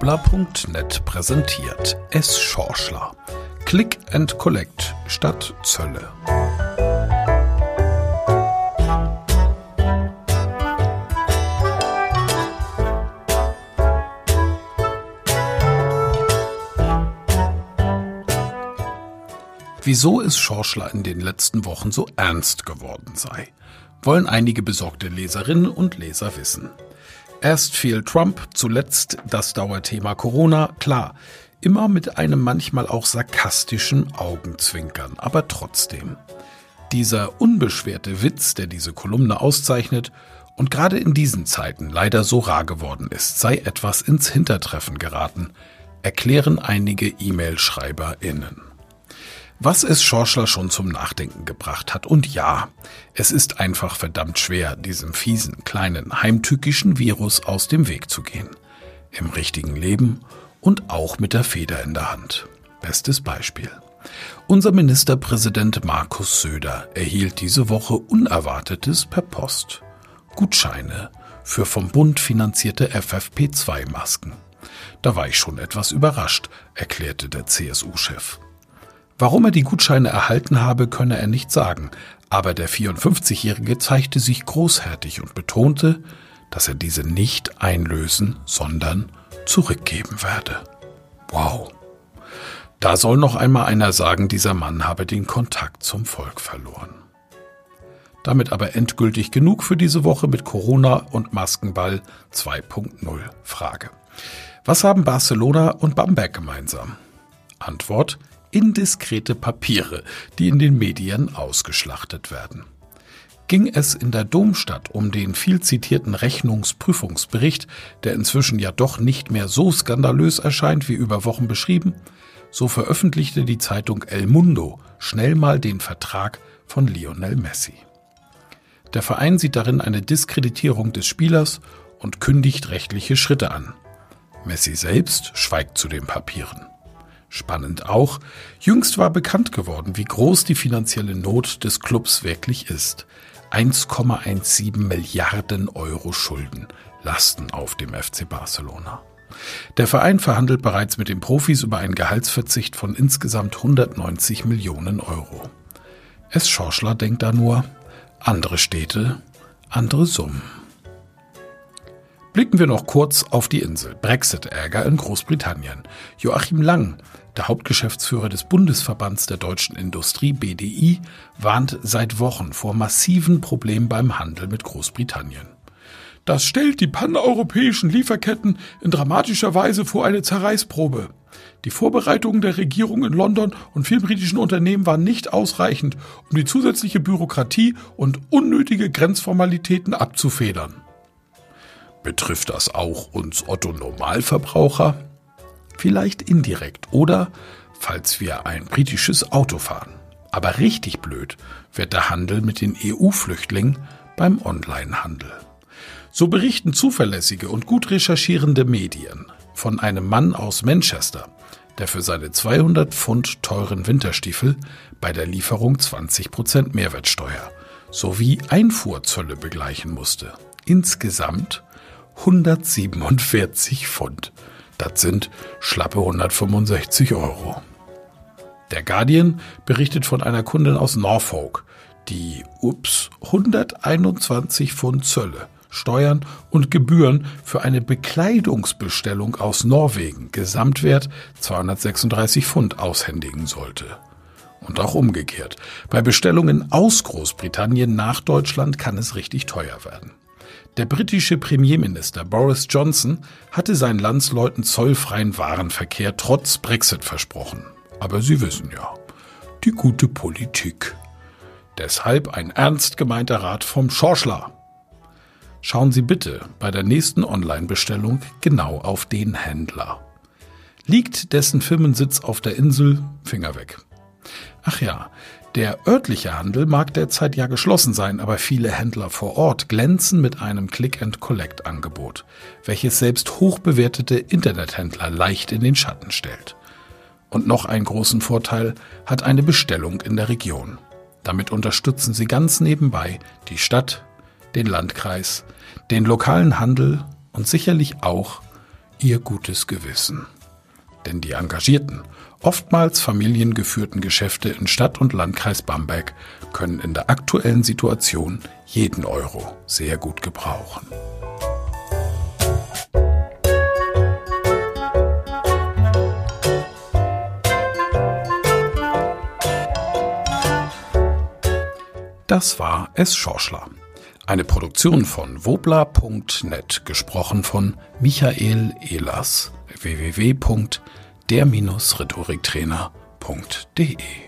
Wobler.net präsentiert S. Schorschler. Click and Collect statt Zölle. Wieso es Schorschler in den letzten Wochen so ernst geworden sei, wollen einige besorgte Leserinnen und Leser wissen. Erst fiel Trump, zuletzt das Dauerthema Corona, klar, immer mit einem manchmal auch sarkastischen Augenzwinkern, aber trotzdem. Dieser unbeschwerte Witz, der diese Kolumne auszeichnet und gerade in diesen Zeiten leider so rar geworden ist, sei etwas ins Hintertreffen geraten, erklären einige E-Mail-SchreiberInnen was es Schorschler schon zum Nachdenken gebracht hat. Und ja, es ist einfach verdammt schwer, diesem fiesen, kleinen, heimtückischen Virus aus dem Weg zu gehen. Im richtigen Leben und auch mit der Feder in der Hand. Bestes Beispiel. Unser Ministerpräsident Markus Söder erhielt diese Woche Unerwartetes per Post. Gutscheine für vom Bund finanzierte FFP2-Masken. Da war ich schon etwas überrascht, erklärte der CSU-Chef. Warum er die Gutscheine erhalten habe, könne er nicht sagen, aber der 54-Jährige zeigte sich großherzig und betonte, dass er diese nicht einlösen, sondern zurückgeben werde. Wow. Da soll noch einmal einer sagen, dieser Mann habe den Kontakt zum Volk verloren. Damit aber endgültig genug für diese Woche mit Corona und Maskenball 2.0 Frage. Was haben Barcelona und Bamberg gemeinsam? Antwort, indiskrete Papiere, die in den Medien ausgeschlachtet werden. Ging es in der Domstadt um den viel zitierten Rechnungsprüfungsbericht, der inzwischen ja doch nicht mehr so skandalös erscheint wie über Wochen beschrieben, so veröffentlichte die Zeitung El Mundo schnell mal den Vertrag von Lionel Messi. Der Verein sieht darin eine Diskreditierung des Spielers und kündigt rechtliche Schritte an. Messi selbst schweigt zu den Papieren. Spannend auch, jüngst war bekannt geworden, wie groß die finanzielle Not des Clubs wirklich ist. 1,17 Milliarden Euro Schulden lasten auf dem FC Barcelona. Der Verein verhandelt bereits mit den Profis über einen Gehaltsverzicht von insgesamt 190 Millionen Euro. Es Schorschler denkt da nur, andere Städte, andere Summen. Blicken wir noch kurz auf die Insel. Brexit-Ärger in Großbritannien. Joachim Lang, der Hauptgeschäftsführer des Bundesverbands der deutschen Industrie BDI, warnt seit Wochen vor massiven Problemen beim Handel mit Großbritannien. Das stellt die paneuropäischen Lieferketten in dramatischer Weise vor eine Zerreißprobe. Die Vorbereitungen der Regierung in London und vielen britischen Unternehmen waren nicht ausreichend, um die zusätzliche Bürokratie und unnötige Grenzformalitäten abzufedern. Betrifft das auch uns Otto Normalverbraucher? Vielleicht indirekt oder falls wir ein britisches Auto fahren. Aber richtig blöd wird der Handel mit den EU-Flüchtlingen beim Onlinehandel. So berichten zuverlässige und gut recherchierende Medien von einem Mann aus Manchester, der für seine 200 Pfund teuren Winterstiefel bei der Lieferung 20% Mehrwertsteuer sowie Einfuhrzölle begleichen musste. Insgesamt 147 Pfund. Das sind schlappe 165 Euro. Der Guardian berichtet von einer Kundin aus Norfolk, die, ups, 121 Pfund Zölle, Steuern und Gebühren für eine Bekleidungsbestellung aus Norwegen, Gesamtwert 236 Pfund, aushändigen sollte. Und auch umgekehrt. Bei Bestellungen aus Großbritannien nach Deutschland kann es richtig teuer werden. Der britische Premierminister Boris Johnson hatte seinen Landsleuten zollfreien Warenverkehr trotz Brexit versprochen. Aber Sie wissen ja, die gute Politik. Deshalb ein ernst gemeinter Rat vom Schorschler. Schauen Sie bitte bei der nächsten Online-Bestellung genau auf den Händler. Liegt dessen Firmensitz auf der Insel, Finger weg. Ach ja, der örtliche Handel mag derzeit ja geschlossen sein, aber viele Händler vor Ort glänzen mit einem Click-and-Collect-Angebot, welches selbst hochbewertete Internethändler leicht in den Schatten stellt. Und noch einen großen Vorteil hat eine Bestellung in der Region. Damit unterstützen sie ganz nebenbei die Stadt, den Landkreis, den lokalen Handel und sicherlich auch ihr gutes Gewissen. Denn die engagierten, oftmals familiengeführten Geschäfte in Stadt und Landkreis Bamberg können in der aktuellen Situation jeden Euro sehr gut gebrauchen. Das war Es Schorschler. Eine Produktion von wobla.net, gesprochen von Michael Ehlers, www.der-rhetoriktrainer.de